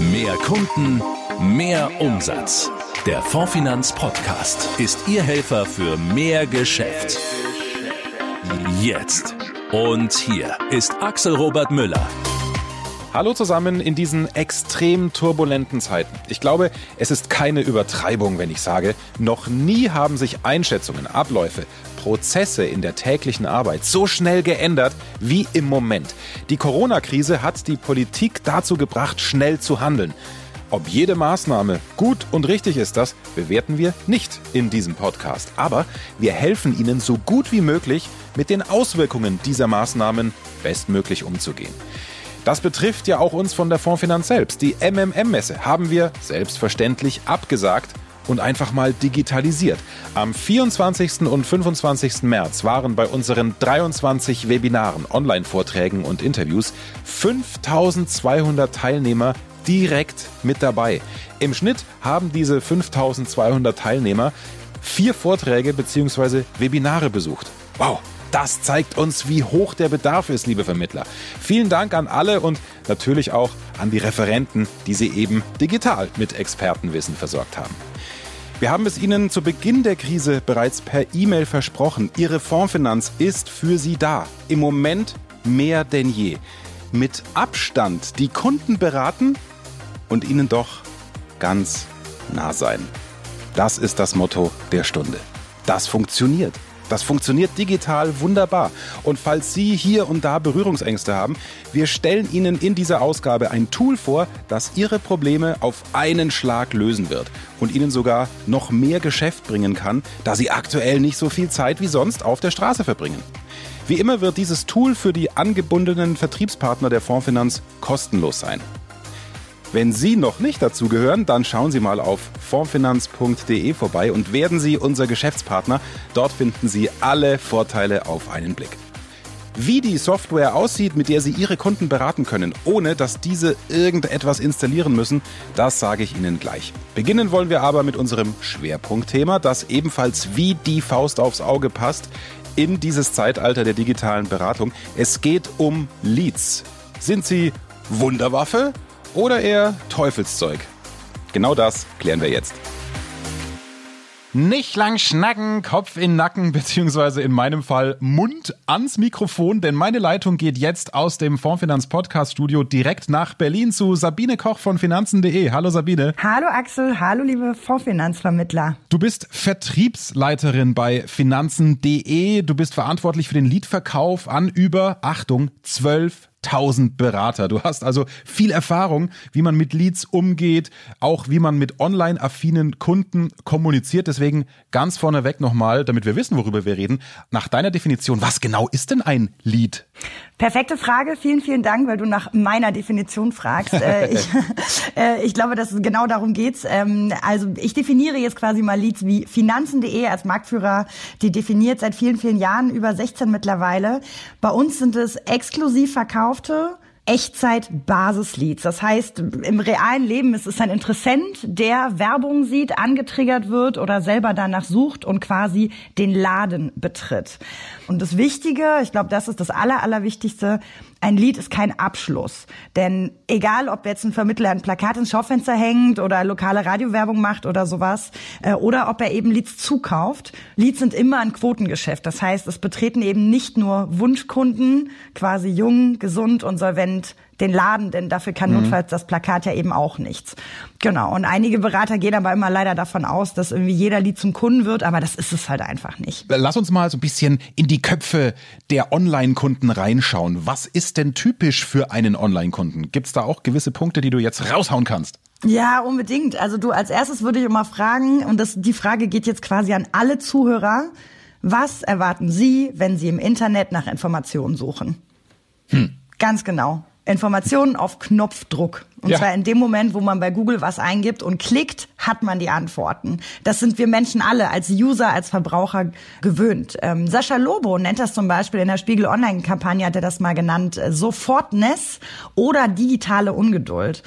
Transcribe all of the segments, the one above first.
Mehr Kunden, mehr Umsatz. Der Fondfinanz Podcast ist Ihr Helfer für mehr Geschäft. Jetzt. Und hier ist Axel Robert Müller. Hallo zusammen in diesen extrem turbulenten Zeiten. Ich glaube, es ist keine Übertreibung, wenn ich sage, noch nie haben sich Einschätzungen, Abläufe, Prozesse in der täglichen Arbeit so schnell geändert wie im Moment. Die Corona-Krise hat die Politik dazu gebracht, schnell zu handeln. Ob jede Maßnahme gut und richtig ist, das bewerten wir nicht in diesem Podcast. Aber wir helfen Ihnen so gut wie möglich, mit den Auswirkungen dieser Maßnahmen bestmöglich umzugehen. Das betrifft ja auch uns von der Fondsfinanz selbst. Die MMM-Messe haben wir selbstverständlich abgesagt und einfach mal digitalisiert. Am 24. und 25. März waren bei unseren 23 Webinaren, Online-Vorträgen und Interviews 5200 Teilnehmer direkt mit dabei. Im Schnitt haben diese 5200 Teilnehmer vier Vorträge bzw. Webinare besucht. Wow! Das zeigt uns, wie hoch der Bedarf ist, liebe Vermittler. Vielen Dank an alle und natürlich auch an die Referenten, die Sie eben digital mit Expertenwissen versorgt haben. Wir haben es Ihnen zu Beginn der Krise bereits per E-Mail versprochen. Ihre Fondsfinanz ist für Sie da. Im Moment mehr denn je. Mit Abstand die Kunden beraten und ihnen doch ganz nah sein. Das ist das Motto der Stunde. Das funktioniert. Das funktioniert digital wunderbar. Und falls Sie hier und da Berührungsängste haben, wir stellen Ihnen in dieser Ausgabe ein Tool vor, das Ihre Probleme auf einen Schlag lösen wird und Ihnen sogar noch mehr Geschäft bringen kann, da Sie aktuell nicht so viel Zeit wie sonst auf der Straße verbringen. Wie immer wird dieses Tool für die angebundenen Vertriebspartner der Fondsfinanz kostenlos sein. Wenn Sie noch nicht dazu gehören, dann schauen Sie mal auf formfinanz.de vorbei und werden Sie unser Geschäftspartner. Dort finden Sie alle Vorteile auf einen Blick. Wie die Software aussieht, mit der Sie Ihre Kunden beraten können, ohne dass diese irgendetwas installieren müssen, das sage ich Ihnen gleich. Beginnen wollen wir aber mit unserem Schwerpunktthema, das ebenfalls wie die Faust aufs Auge passt in dieses Zeitalter der digitalen Beratung. Es geht um Leads. Sind sie Wunderwaffe oder eher Teufelszeug? Genau das klären wir jetzt. Nicht lang schnacken, Kopf in Nacken, beziehungsweise in meinem Fall Mund ans Mikrofon, denn meine Leitung geht jetzt aus dem Fondfinanz Podcast Studio direkt nach Berlin zu Sabine Koch von Finanzen.de. Hallo Sabine. Hallo Axel, hallo liebe Fondsfinanzvermittler. Du bist Vertriebsleiterin bei Finanzen.de. Du bist verantwortlich für den Liedverkauf an über, Achtung, zwölf 1000 Berater. Du hast also viel Erfahrung, wie man mit Leads umgeht, auch wie man mit online-affinen Kunden kommuniziert. Deswegen ganz vorneweg nochmal, damit wir wissen, worüber wir reden, nach deiner Definition, was genau ist denn ein Lead? Perfekte Frage. Vielen, vielen Dank, weil du nach meiner Definition fragst. Äh, ich, äh, ich glaube, dass es genau darum geht's. Ähm, also ich definiere jetzt quasi mal Leads wie Finanzen.de als Marktführer. Die definiert seit vielen, vielen Jahren, über 16 mittlerweile. Bei uns sind es exklusiv verkaufte Echtzeit-Basisleads. Das heißt, im realen Leben ist es ein Interessent, der Werbung sieht, angetriggert wird oder selber danach sucht und quasi den Laden betritt. Und das Wichtige, ich glaube, das ist das Aller, Allerwichtigste, ein Lied ist kein Abschluss. Denn egal, ob jetzt ein Vermittler ein Plakat ins Schaufenster hängt oder lokale Radiowerbung macht oder sowas, äh, oder ob er eben Leads zukauft, Leads sind immer ein Quotengeschäft. Das heißt, es betreten eben nicht nur Wunschkunden, quasi jung, gesund und solvent, den Laden, denn dafür kann mhm. notfalls das Plakat ja eben auch nichts. Genau. Und einige Berater gehen aber immer leider davon aus, dass irgendwie jeder Lied zum Kunden wird, aber das ist es halt einfach nicht. Lass uns mal so ein bisschen in die Köpfe der Online-Kunden reinschauen. Was ist denn typisch für einen Online-Kunden? Gibt es da auch gewisse Punkte, die du jetzt raushauen kannst? Ja, unbedingt. Also du als erstes würde ich immer fragen, und das, die Frage geht jetzt quasi an alle Zuhörer, was erwarten Sie, wenn Sie im Internet nach Informationen suchen? Hm. Ganz genau. Informationen auf Knopfdruck. Und ja. zwar in dem Moment, wo man bei Google was eingibt und klickt, hat man die Antworten. Das sind wir Menschen alle als User, als Verbraucher gewöhnt. Ähm, Sascha Lobo nennt das zum Beispiel in der Spiegel Online-Kampagne, hat er das mal genannt, äh, Sofortness oder digitale Ungeduld.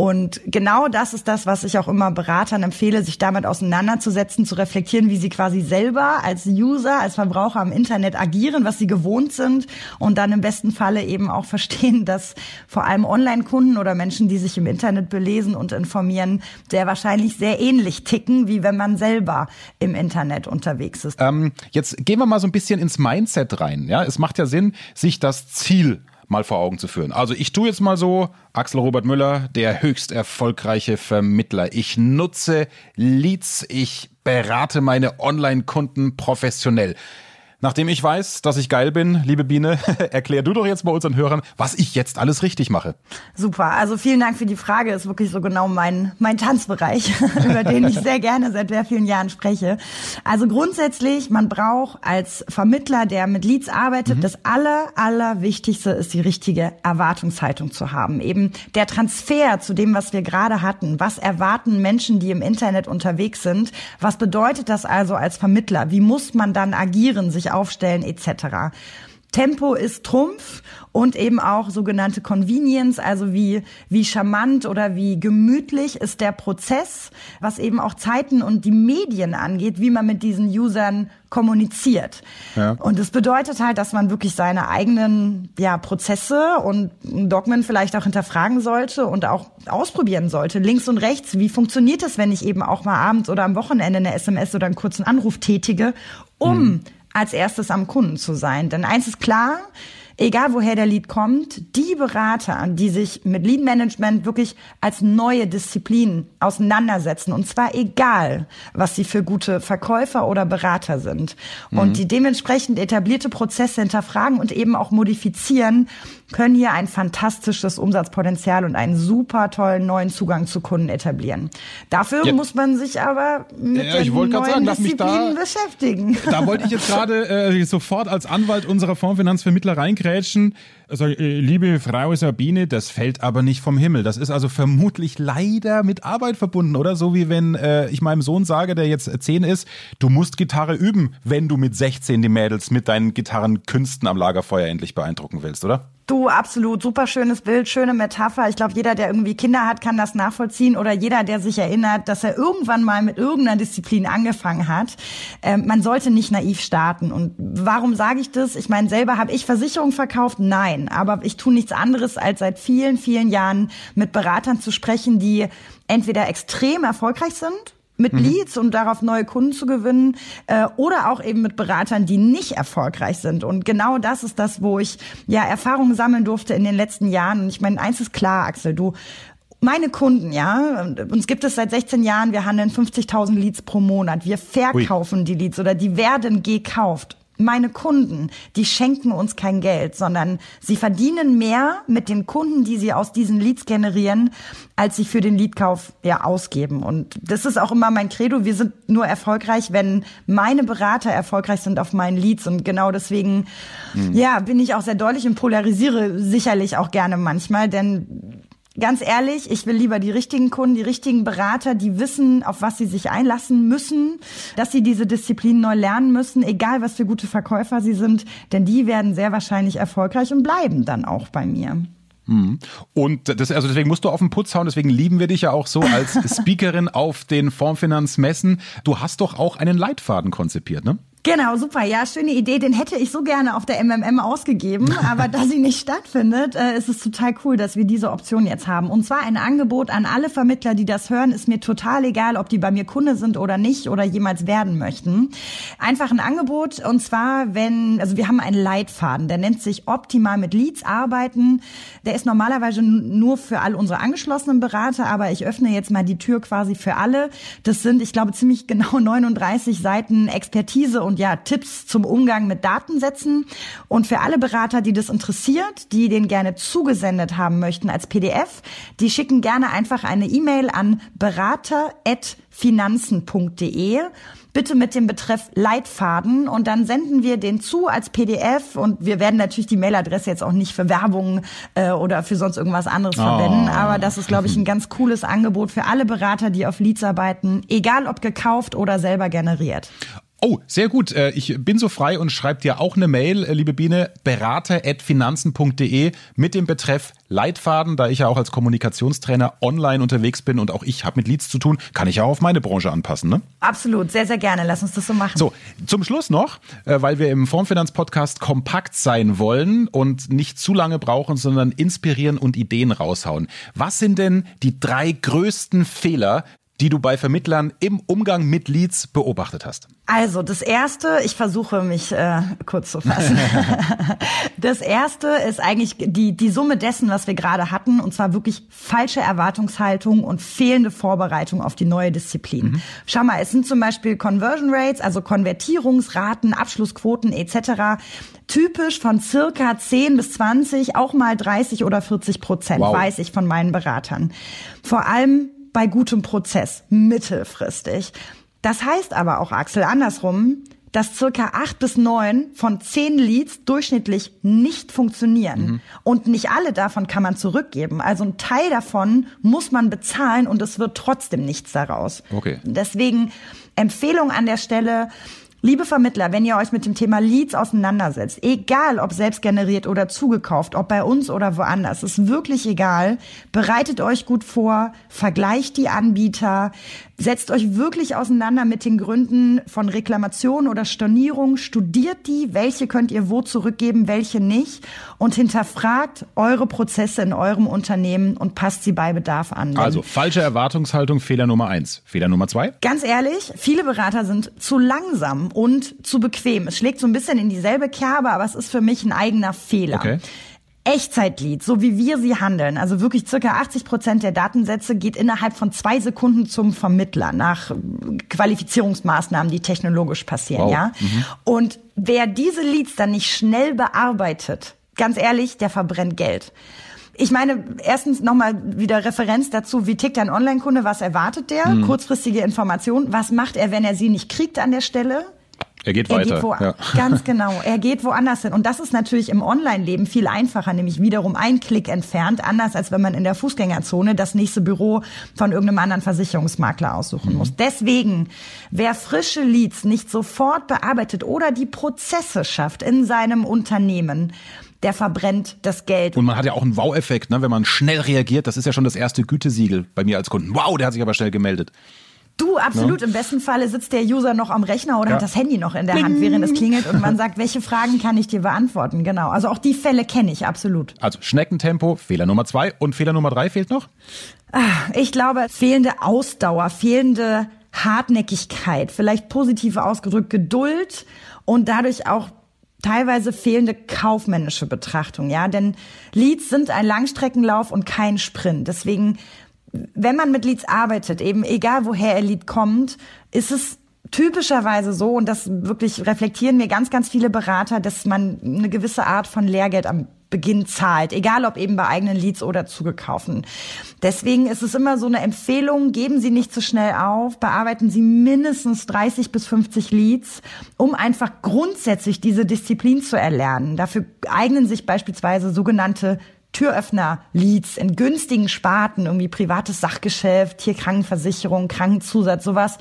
Und genau das ist das, was ich auch immer Beratern empfehle, sich damit auseinanderzusetzen, zu reflektieren, wie sie quasi selber als User, als Verbraucher am Internet agieren, was sie gewohnt sind und dann im besten Falle eben auch verstehen, dass vor allem Online-Kunden oder Menschen, die sich im Internet belesen und informieren, sehr wahrscheinlich sehr ähnlich ticken, wie wenn man selber im Internet unterwegs ist. Ähm, jetzt gehen wir mal so ein bisschen ins Mindset rein. Ja, es macht ja Sinn, sich das Ziel mal vor Augen zu führen. Also ich tue jetzt mal so, Axel Robert Müller, der höchst erfolgreiche Vermittler. Ich nutze Leads, ich berate meine Online-Kunden professionell. Nachdem ich weiß, dass ich geil bin, liebe Biene, erklär du doch jetzt mal unseren Hörern, was ich jetzt alles richtig mache. Super, also vielen Dank für die Frage. Ist wirklich so genau mein, mein Tanzbereich, über den ich sehr gerne seit sehr vielen Jahren spreche. Also grundsätzlich, man braucht als Vermittler, der mit Leads arbeitet, mhm. das aller, aller Wichtigste ist die richtige Erwartungshaltung zu haben. Eben der Transfer zu dem, was wir gerade hatten. Was erwarten Menschen, die im Internet unterwegs sind? Was bedeutet das also als Vermittler? Wie muss man dann agieren, sich aufstellen etc. Tempo ist Trumpf und eben auch sogenannte Convenience, also wie, wie charmant oder wie gemütlich ist der Prozess, was eben auch Zeiten und die Medien angeht, wie man mit diesen Usern kommuniziert. Ja. Und es bedeutet halt, dass man wirklich seine eigenen ja, Prozesse und Dogmen vielleicht auch hinterfragen sollte und auch ausprobieren sollte, links und rechts. Wie funktioniert es, wenn ich eben auch mal abends oder am Wochenende eine SMS oder einen kurzen Anruf tätige, um hm als erstes am Kunden zu sein. Denn eins ist klar, egal woher der Lead kommt, die Berater, die sich mit Lead Management wirklich als neue Disziplin auseinandersetzen, und zwar egal, was sie für gute Verkäufer oder Berater sind, mhm. und die dementsprechend etablierte Prozesse hinterfragen und eben auch modifizieren, können hier ein fantastisches Umsatzpotenzial und einen super tollen neuen Zugang zu Kunden etablieren. Dafür ja. muss man sich aber mit ja, den neuen sagen, Disziplinen da, beschäftigen. Da wollte ich jetzt gerade äh, sofort als Anwalt unserer Fondsfinanzvermittler reingrätschen. Also, äh, liebe Frau Sabine, das fällt aber nicht vom Himmel. Das ist also vermutlich leider mit Arbeit verbunden, oder? So wie wenn äh, ich meinem Sohn sage, der jetzt zehn ist, du musst Gitarre üben, wenn du mit 16 die Mädels mit deinen Gitarrenkünsten am Lagerfeuer endlich beeindrucken willst, oder? Du, absolut. Super schönes Bild, schöne Metapher. Ich glaube, jeder, der irgendwie Kinder hat, kann das nachvollziehen. Oder jeder, der sich erinnert, dass er irgendwann mal mit irgendeiner Disziplin angefangen hat. Ähm, man sollte nicht naiv starten. Und warum sage ich das? Ich meine, selber habe ich Versicherungen verkauft? Nein. Aber ich tue nichts anderes, als seit vielen, vielen Jahren mit Beratern zu sprechen, die entweder extrem erfolgreich sind mit mhm. Leads, um darauf neue Kunden zu gewinnen, äh, oder auch eben mit Beratern, die nicht erfolgreich sind. Und genau das ist das, wo ich ja Erfahrungen sammeln durfte in den letzten Jahren. Und ich meine, eins ist klar, Axel, du meine Kunden, ja, uns gibt es seit 16 Jahren, wir handeln 50.000 Leads pro Monat. Wir verkaufen Ui. die Leads oder die werden gekauft meine Kunden, die schenken uns kein Geld, sondern sie verdienen mehr mit den Kunden, die sie aus diesen Leads generieren, als sie für den Leadkauf ja ausgeben. Und das ist auch immer mein Credo. Wir sind nur erfolgreich, wenn meine Berater erfolgreich sind auf meinen Leads. Und genau deswegen, mhm. ja, bin ich auch sehr deutlich und polarisiere sicherlich auch gerne manchmal, denn Ganz ehrlich, ich will lieber die richtigen Kunden, die richtigen Berater, die wissen, auf was sie sich einlassen müssen, dass sie diese Disziplin neu lernen müssen, egal was für gute Verkäufer sie sind, denn die werden sehr wahrscheinlich erfolgreich und bleiben dann auch bei mir. Mhm. Und das, also deswegen musst du auf den Putz hauen, deswegen lieben wir dich ja auch so als Speakerin auf den Formfinanzmessen. Du hast doch auch einen Leitfaden konzipiert, ne? Genau, super. Ja, schöne Idee. Den hätte ich so gerne auf der MMM ausgegeben, aber da sie nicht stattfindet, äh, ist es total cool, dass wir diese Option jetzt haben. Und zwar ein Angebot an alle Vermittler, die das hören. Ist mir total egal, ob die bei mir Kunde sind oder nicht oder jemals werden möchten. Einfach ein Angebot. Und zwar, wenn, also wir haben einen Leitfaden, der nennt sich optimal mit Leads arbeiten. Der ist normalerweise nur für all unsere angeschlossenen Berater, aber ich öffne jetzt mal die Tür quasi für alle. Das sind, ich glaube, ziemlich genau 39 Seiten Expertise und ja Tipps zum Umgang mit Datensätzen. Und für alle Berater, die das interessiert, die den gerne zugesendet haben möchten als PDF, die schicken gerne einfach eine E-Mail an berater@finanzen.de bitte mit dem Betreff Leitfaden und dann senden wir den zu als PDF und wir werden natürlich die Mailadresse jetzt auch nicht für Werbung äh, oder für sonst irgendwas anderes oh. verwenden, aber das ist glaube ich ein ganz cooles Angebot für alle Berater, die auf Leads arbeiten, egal ob gekauft oder selber generiert. Oh, sehr gut. Äh, ich bin so frei und schreibe dir auch eine Mail, äh, liebe Biene, berater.finanzen.de mit dem Betreff Leitfaden, da ich ja auch als Kommunikationstrainer online unterwegs bin und auch ich habe mit Leads zu tun, kann ich ja auch auf meine Branche anpassen, ne? Absolut, sehr, sehr gerne. Lass uns das so machen. So, zum Schluss noch, äh, weil wir im Formfinanz-Podcast kompakt sein wollen und nicht zu lange brauchen, sondern inspirieren und Ideen raushauen. Was sind denn die drei größten Fehler, die du bei Vermittlern im Umgang mit Leads beobachtet hast? Also das erste, ich versuche mich äh, kurz zu fassen. das erste ist eigentlich die die Summe dessen, was wir gerade hatten, und zwar wirklich falsche Erwartungshaltung und fehlende Vorbereitung auf die neue Disziplin. Mhm. Schau mal, es sind zum Beispiel Conversion Rates, also Konvertierungsraten, Abschlussquoten etc. Typisch von circa 10 bis 20, auch mal 30 oder 40 Prozent, wow. weiß ich von meinen Beratern. Vor allem bei gutem Prozess, mittelfristig. Das heißt aber auch, Axel, andersrum, dass circa acht bis neun von zehn Leads durchschnittlich nicht funktionieren. Mhm. Und nicht alle davon kann man zurückgeben. Also ein Teil davon muss man bezahlen und es wird trotzdem nichts daraus. Okay. Deswegen Empfehlung an der Stelle, Liebe Vermittler, wenn ihr euch mit dem Thema Leads auseinandersetzt, egal ob selbst generiert oder zugekauft, ob bei uns oder woanders, ist wirklich egal. Bereitet euch gut vor, vergleicht die Anbieter, Setzt euch wirklich auseinander mit den Gründen von Reklamation oder Stornierung, studiert die, welche könnt ihr wo zurückgeben, welche nicht und hinterfragt eure Prozesse in eurem Unternehmen und passt sie bei Bedarf an. Also falsche Erwartungshaltung, Fehler Nummer eins. Fehler Nummer zwei? Ganz ehrlich, viele Berater sind zu langsam und zu bequem. Es schlägt so ein bisschen in dieselbe Kerbe, aber es ist für mich ein eigener Fehler. Okay. Echtzeitleads, so wie wir sie handeln, also wirklich circa 80 Prozent der Datensätze geht innerhalb von zwei Sekunden zum Vermittler nach Qualifizierungsmaßnahmen, die technologisch passieren, wow. ja. Mhm. Und wer diese Leads dann nicht schnell bearbeitet, ganz ehrlich, der verbrennt Geld. Ich meine, erstens nochmal wieder Referenz dazu, wie tickt ein Online-Kunde, was erwartet der? Mhm. Kurzfristige Information, was macht er, wenn er sie nicht kriegt an der Stelle? Er geht weiter. Er geht wo, ja. Ganz genau. Er geht woanders hin. Und das ist natürlich im Online-Leben viel einfacher, nämlich wiederum ein Klick entfernt, anders als wenn man in der Fußgängerzone das nächste Büro von irgendeinem anderen Versicherungsmakler aussuchen mhm. muss. Deswegen, wer frische Leads nicht sofort bearbeitet oder die Prozesse schafft in seinem Unternehmen, der verbrennt das Geld. Und man hat ja auch einen Wow-Effekt, ne? wenn man schnell reagiert. Das ist ja schon das erste Gütesiegel bei mir als Kunden. Wow, der hat sich aber schnell gemeldet. Du, absolut. Ja. Im besten Falle sitzt der User noch am Rechner oder ja. hat das Handy noch in der Bling. Hand, während es klingelt und man sagt, welche Fragen kann ich dir beantworten? Genau. Also auch die Fälle kenne ich absolut. Also Schneckentempo, Fehler Nummer zwei und Fehler Nummer drei fehlt noch? Ah, ich glaube, fehlende Ausdauer, fehlende Hartnäckigkeit, vielleicht positiv ausgedrückt Geduld und dadurch auch teilweise fehlende kaufmännische Betrachtung, ja, denn Leads sind ein Langstreckenlauf und kein Sprint. Deswegen wenn man mit Leads arbeitet, eben egal woher er Lead kommt, ist es typischerweise so, und das wirklich reflektieren mir ganz, ganz viele Berater, dass man eine gewisse Art von Lehrgeld am Beginn zahlt, egal ob eben bei eigenen Leads oder zugekauften. Deswegen ist es immer so eine Empfehlung, geben Sie nicht zu schnell auf, bearbeiten Sie mindestens 30 bis 50 Leads, um einfach grundsätzlich diese Disziplin zu erlernen. Dafür eignen sich beispielsweise sogenannte Türöffner-Leads in günstigen Sparten, irgendwie privates Sachgeschäft, Tierkrankenversicherung, Krankenzusatz, sowas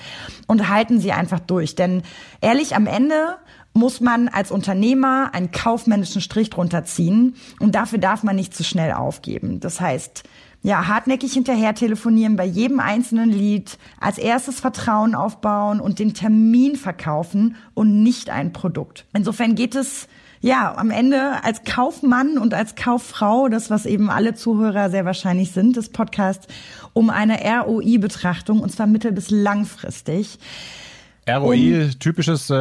und halten sie einfach durch. Denn ehrlich, am Ende muss man als Unternehmer einen kaufmännischen Strich drunter ziehen und dafür darf man nicht zu schnell aufgeben. Das heißt, ja, hartnäckig hinterher telefonieren bei jedem einzelnen Lied, als erstes Vertrauen aufbauen und den Termin verkaufen und nicht ein Produkt. Insofern geht es ja, am Ende als Kaufmann und als Kauffrau, das was eben alle Zuhörer sehr wahrscheinlich sind, des Podcasts, um eine ROI-Betrachtung und zwar mittel- bis langfristig. ROI, typisches äh,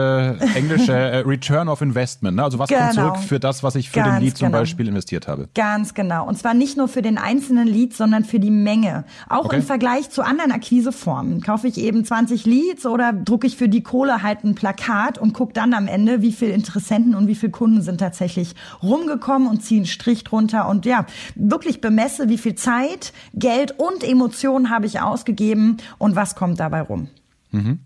englische äh, Return of Investment. Ne? Also was genau. kommt zurück für das, was ich für Ganz den Lead zum genau. Beispiel investiert habe? Ganz genau. Und zwar nicht nur für den einzelnen Lead, sondern für die Menge. Auch okay. im Vergleich zu anderen Akquiseformen. Kaufe ich eben 20 Leads oder drucke ich für die Kohle halt ein Plakat und gucke dann am Ende, wie viele Interessenten und wie viele Kunden sind tatsächlich rumgekommen und ziehe einen Strich drunter und ja, wirklich bemesse, wie viel Zeit, Geld und Emotionen habe ich ausgegeben und was kommt dabei rum. Mhm.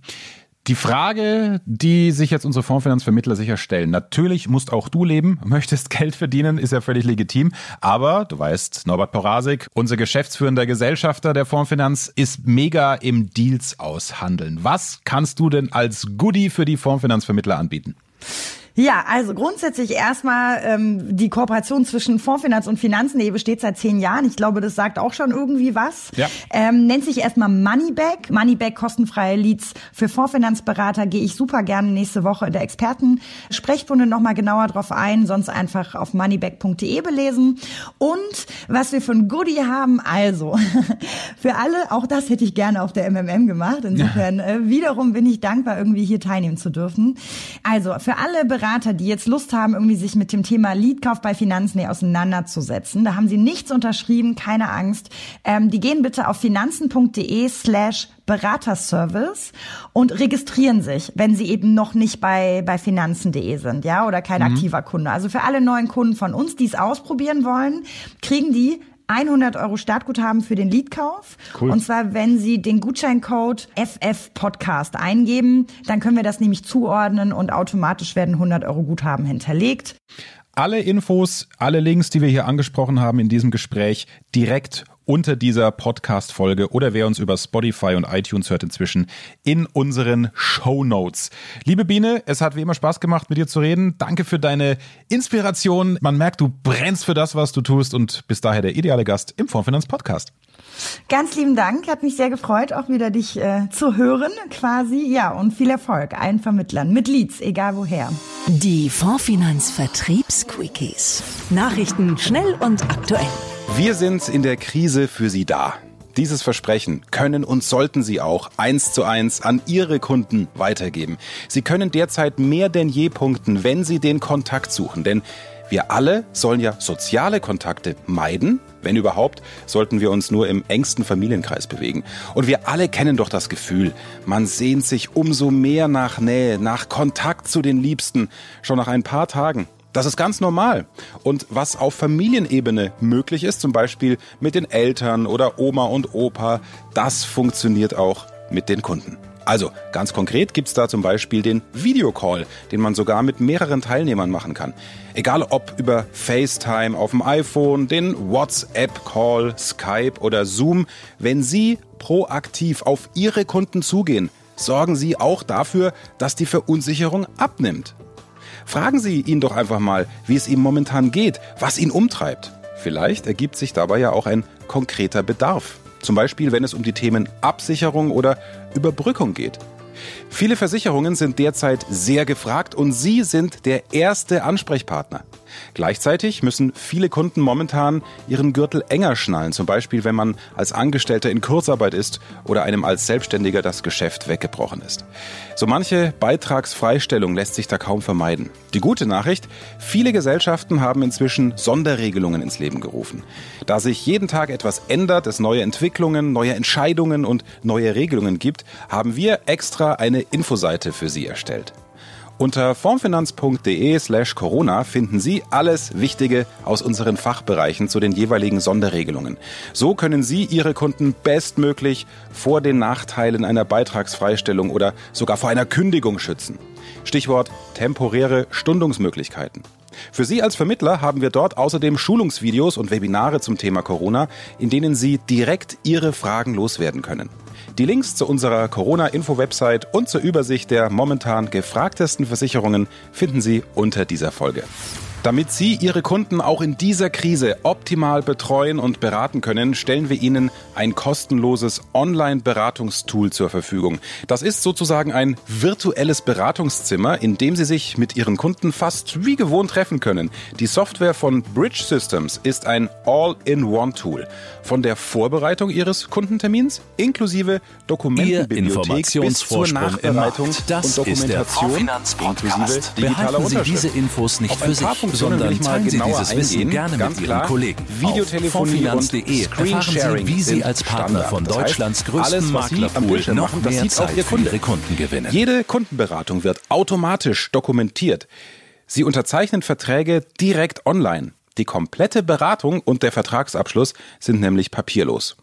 Die Frage, die sich jetzt unsere Fondsfinanzvermittler sicher stellen, natürlich musst auch du leben, möchtest Geld verdienen, ist ja völlig legitim, aber du weißt, Norbert Porasik, unser geschäftsführender Gesellschafter der Fondsfinanz, ist mega im Deals aushandeln. Was kannst du denn als Goodie für die Fondsfinanzvermittler anbieten? Ja, also grundsätzlich erstmal ähm, die Kooperation zwischen Fondsfinanz und Finanzen, die besteht seit zehn Jahren. Ich glaube, das sagt auch schon irgendwie was. Ja. Ähm, nennt sich erstmal Moneyback. Moneyback kostenfreie Leads für Fondsfinanzberater gehe ich super gerne nächste Woche in der Experten-Sprechstunde nochmal genauer drauf ein, sonst einfach auf moneyback.de belesen. Und was wir von Goodie haben, also für alle, auch das hätte ich gerne auf der MMM gemacht. Insofern äh, wiederum bin ich dankbar, irgendwie hier teilnehmen zu dürfen. Also für alle Berater, die jetzt Lust haben, irgendwie sich mit dem Thema Leadkauf bei Finanzen auseinanderzusetzen, da haben sie nichts unterschrieben, keine Angst. Ähm, die gehen bitte auf finanzen.de slash Beraterservice und registrieren sich, wenn sie eben noch nicht bei, bei finanzen.de sind, ja, oder kein mhm. aktiver Kunde. Also für alle neuen Kunden von uns, die es ausprobieren wollen, kriegen die 100 Euro Startguthaben für den Leadkauf. Cool. Und zwar, wenn Sie den Gutscheincode FF Podcast eingeben, dann können wir das nämlich zuordnen und automatisch werden 100 Euro Guthaben hinterlegt. Alle Infos, alle Links, die wir hier angesprochen haben in diesem Gespräch, direkt unter dieser Podcast-Folge oder wer uns über Spotify und iTunes hört inzwischen in unseren Show Notes. Liebe Biene, es hat wie immer Spaß gemacht, mit dir zu reden. Danke für deine Inspiration. Man merkt, du brennst für das, was du tust und bist daher der ideale Gast im Fondsfinanz Podcast. Ganz lieben Dank, hat mich sehr gefreut, auch wieder dich äh, zu hören, quasi. Ja, und viel Erfolg allen Vermittlern mit Leads, egal woher. Die Fondsfinanz Vertriebsquickies. Nachrichten schnell und aktuell. Wir sind in der Krise für Sie da. Dieses Versprechen können und sollten Sie auch eins zu eins an Ihre Kunden weitergeben. Sie können derzeit mehr denn je punkten, wenn Sie den Kontakt suchen. Denn wir alle sollen ja soziale Kontakte meiden. Wenn überhaupt, sollten wir uns nur im engsten Familienkreis bewegen. Und wir alle kennen doch das Gefühl, man sehnt sich umso mehr nach Nähe, nach Kontakt zu den Liebsten, schon nach ein paar Tagen. Das ist ganz normal. Und was auf Familienebene möglich ist, zum Beispiel mit den Eltern oder Oma und Opa, das funktioniert auch mit den Kunden. Also ganz konkret gibt's da zum Beispiel den Videocall, den man sogar mit mehreren Teilnehmern machen kann. Egal ob über FaceTime auf dem iPhone, den WhatsApp-Call, Skype oder Zoom, wenn Sie proaktiv auf Ihre Kunden zugehen, sorgen Sie auch dafür, dass die Verunsicherung abnimmt. Fragen Sie ihn doch einfach mal, wie es ihm momentan geht, was ihn umtreibt. Vielleicht ergibt sich dabei ja auch ein konkreter Bedarf. Zum Beispiel, wenn es um die Themen Absicherung oder Überbrückung geht. Viele Versicherungen sind derzeit sehr gefragt und Sie sind der erste Ansprechpartner. Gleichzeitig müssen viele Kunden momentan ihren Gürtel enger schnallen, zum Beispiel wenn man als Angestellter in Kurzarbeit ist oder einem als Selbstständiger das Geschäft weggebrochen ist. So manche Beitragsfreistellung lässt sich da kaum vermeiden. Die gute Nachricht, viele Gesellschaften haben inzwischen Sonderregelungen ins Leben gerufen. Da sich jeden Tag etwas ändert, es neue Entwicklungen, neue Entscheidungen und neue Regelungen gibt, haben wir extra eine Infoseite für Sie erstellt. Unter formfinanz.de slash Corona finden Sie alles Wichtige aus unseren Fachbereichen zu den jeweiligen Sonderregelungen. So können Sie Ihre Kunden bestmöglich vor den Nachteilen einer Beitragsfreistellung oder sogar vor einer Kündigung schützen. Stichwort temporäre Stundungsmöglichkeiten. Für Sie als Vermittler haben wir dort außerdem Schulungsvideos und Webinare zum Thema Corona, in denen Sie direkt Ihre Fragen loswerden können. Die Links zu unserer Corona-Info-Website und zur Übersicht der momentan gefragtesten Versicherungen finden Sie unter dieser Folge. Damit Sie Ihre Kunden auch in dieser Krise optimal betreuen und beraten können, stellen wir Ihnen ein kostenloses Online-Beratungstool zur Verfügung. Das ist sozusagen ein virtuelles Beratungszimmer, in dem Sie sich mit Ihren Kunden fast wie gewohnt treffen können. Die Software von Bridge Systems ist ein All-in-One-Tool. Von der Vorbereitung Ihres Kundentermins inklusive Dokumentenbibliothek bis zur Nachbereitung und Dokumentation inklusive digitaler Behalten Sie diese Infos nicht für sich sondern teilen Sie dieses Wissen gerne mit Ihren Kollegen. Videotelefonie und erfahren Sie, wie Sie als Partner von Deutschlands größten Maklerpool noch mehr Zeit für Ihre Kunden gewinnen. Jede Kundenberatung wird automatisch dokumentiert. Sie unterzeichnen Verträge direkt online. Die komplette Beratung und der Vertragsabschluss sind nämlich papierlos.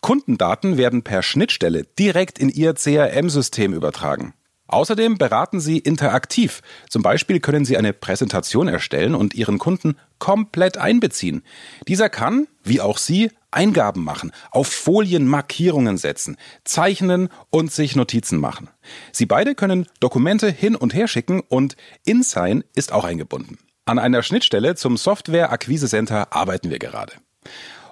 Kundendaten werden per Schnittstelle direkt in Ihr CRM-System übertragen. Außerdem beraten sie interaktiv. Zum Beispiel können sie eine Präsentation erstellen und ihren Kunden komplett einbeziehen. Dieser kann, wie auch Sie, Eingaben machen, auf Folien Markierungen setzen, zeichnen und sich Notizen machen. Sie beide können Dokumente hin und her schicken und InSign ist auch eingebunden. An einer Schnittstelle zum Software Akquise Center arbeiten wir gerade.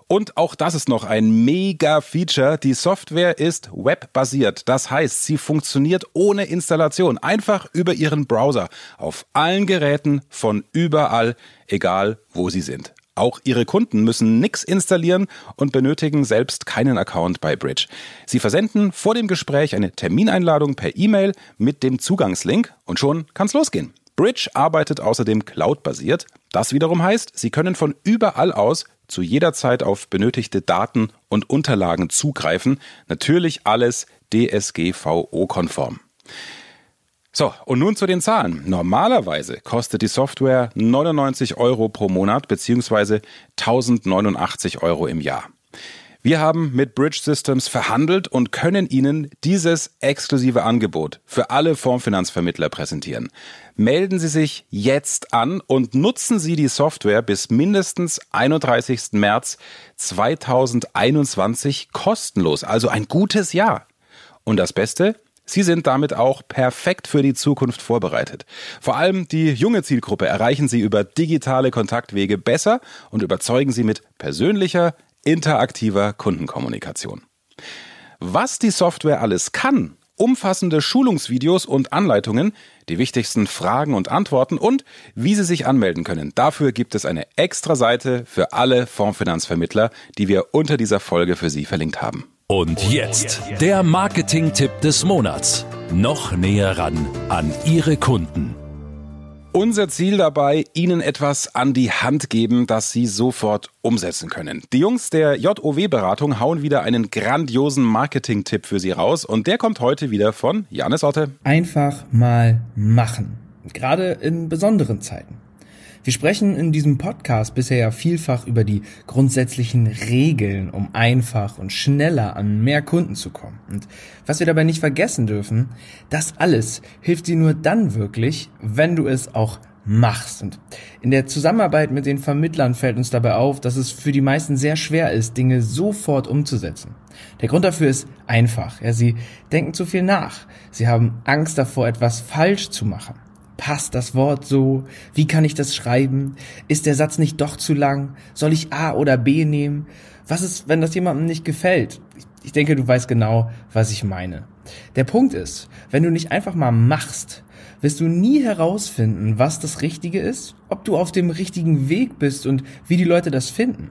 Und auch das ist noch ein mega Feature. Die Software ist webbasiert. Das heißt, sie funktioniert ohne Installation, einfach über Ihren Browser, auf allen Geräten, von überall, egal wo Sie sind. Auch Ihre Kunden müssen nichts installieren und benötigen selbst keinen Account bei Bridge. Sie versenden vor dem Gespräch eine Termineinladung per E-Mail mit dem Zugangslink und schon kann's losgehen. Bridge arbeitet außerdem cloud-basiert. Das wiederum heißt, Sie können von überall aus zu jeder Zeit auf benötigte Daten und Unterlagen zugreifen. Natürlich alles DSGVO-konform. So, und nun zu den Zahlen. Normalerweise kostet die Software 99 Euro pro Monat bzw. 1089 Euro im Jahr. Wir haben mit Bridge Systems verhandelt und können Ihnen dieses exklusive Angebot für alle Fondsfinanzvermittler präsentieren. Melden Sie sich jetzt an und nutzen Sie die Software bis mindestens 31. März 2021 kostenlos, also ein gutes Jahr. Und das Beste? Sie sind damit auch perfekt für die Zukunft vorbereitet. Vor allem die junge Zielgruppe erreichen Sie über digitale Kontaktwege besser und überzeugen Sie mit persönlicher, interaktiver Kundenkommunikation. Was die Software alles kann, umfassende Schulungsvideos und Anleitungen, die wichtigsten Fragen und Antworten und wie Sie sich anmelden können. Dafür gibt es eine extra Seite für alle Fondsfinanzvermittler, die wir unter dieser Folge für Sie verlinkt haben. Und jetzt der Marketing-Tipp des Monats. Noch näher ran an Ihre Kunden. Unser Ziel dabei, Ihnen etwas an die Hand geben, das Sie sofort umsetzen können. Die Jungs der JOW-Beratung hauen wieder einen grandiosen Marketing-Tipp für Sie raus und der kommt heute wieder von Janis Otte. Einfach mal machen. Gerade in besonderen Zeiten. Wir sprechen in diesem Podcast bisher ja vielfach über die grundsätzlichen Regeln, um einfach und schneller an mehr Kunden zu kommen. Und was wir dabei nicht vergessen dürfen, das alles hilft dir nur dann wirklich, wenn du es auch machst. Und in der Zusammenarbeit mit den Vermittlern fällt uns dabei auf, dass es für die meisten sehr schwer ist, Dinge sofort umzusetzen. Der Grund dafür ist einfach. Ja, sie denken zu viel nach. Sie haben Angst davor, etwas falsch zu machen. Passt das Wort so? Wie kann ich das schreiben? Ist der Satz nicht doch zu lang? Soll ich A oder B nehmen? Was ist, wenn das jemandem nicht gefällt? Ich denke, du weißt genau, was ich meine. Der Punkt ist, wenn du nicht einfach mal machst, wirst du nie herausfinden, was das Richtige ist, ob du auf dem richtigen Weg bist und wie die Leute das finden.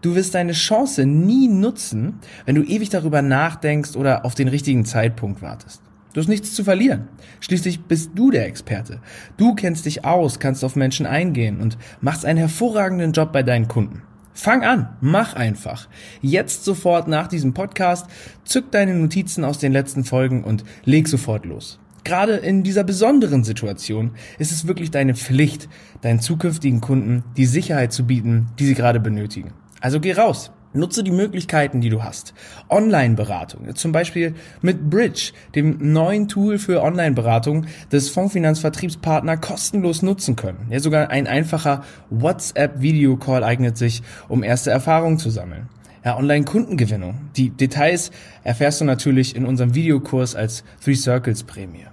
Du wirst deine Chance nie nutzen, wenn du ewig darüber nachdenkst oder auf den richtigen Zeitpunkt wartest. Du hast nichts zu verlieren. Schließlich bist du der Experte. Du kennst dich aus, kannst auf Menschen eingehen und machst einen hervorragenden Job bei deinen Kunden. Fang an, mach einfach. Jetzt sofort nach diesem Podcast, zück deine Notizen aus den letzten Folgen und leg sofort los. Gerade in dieser besonderen Situation ist es wirklich deine Pflicht, deinen zukünftigen Kunden die Sicherheit zu bieten, die sie gerade benötigen. Also geh raus, Nutze die Möglichkeiten, die du hast. Online-Beratung, zum Beispiel mit Bridge, dem neuen Tool für Online-Beratung des Fondsfinanzvertriebspartner kostenlos nutzen können. Ja, sogar ein einfacher WhatsApp-Video-Call eignet sich, um erste Erfahrungen zu sammeln. Ja, Online-Kundengewinnung. Die Details erfährst du natürlich in unserem Videokurs als Three Circles Prämie.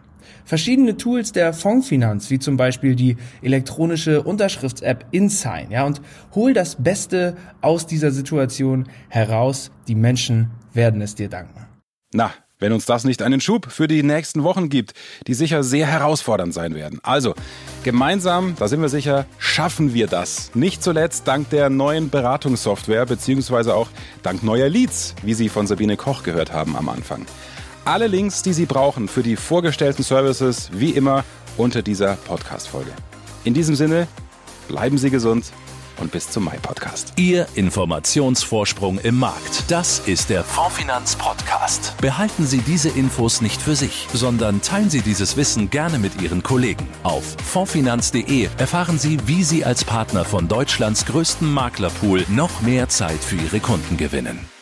Verschiedene Tools der Fondsfinanz, wie zum Beispiel die elektronische Unterschrifts-App InSign, ja, und hol das Beste aus dieser Situation heraus. Die Menschen werden es dir danken. Na, wenn uns das nicht einen Schub für die nächsten Wochen gibt, die sicher sehr herausfordernd sein werden. Also, gemeinsam, da sind wir sicher, schaffen wir das. Nicht zuletzt dank der neuen Beratungssoftware, beziehungsweise auch dank neuer Leads, wie Sie von Sabine Koch gehört haben am Anfang. Alle Links, die Sie brauchen für die vorgestellten Services, wie immer unter dieser Podcast-Folge. In diesem Sinne, bleiben Sie gesund und bis zum Mai-Podcast. Ihr Informationsvorsprung im Markt. Das ist der Fondfinanz Podcast. Behalten Sie diese Infos nicht für sich, sondern teilen Sie dieses Wissen gerne mit Ihren Kollegen. Auf fondfinanz.de erfahren Sie, wie Sie als Partner von Deutschlands größten Maklerpool noch mehr Zeit für Ihre Kunden gewinnen.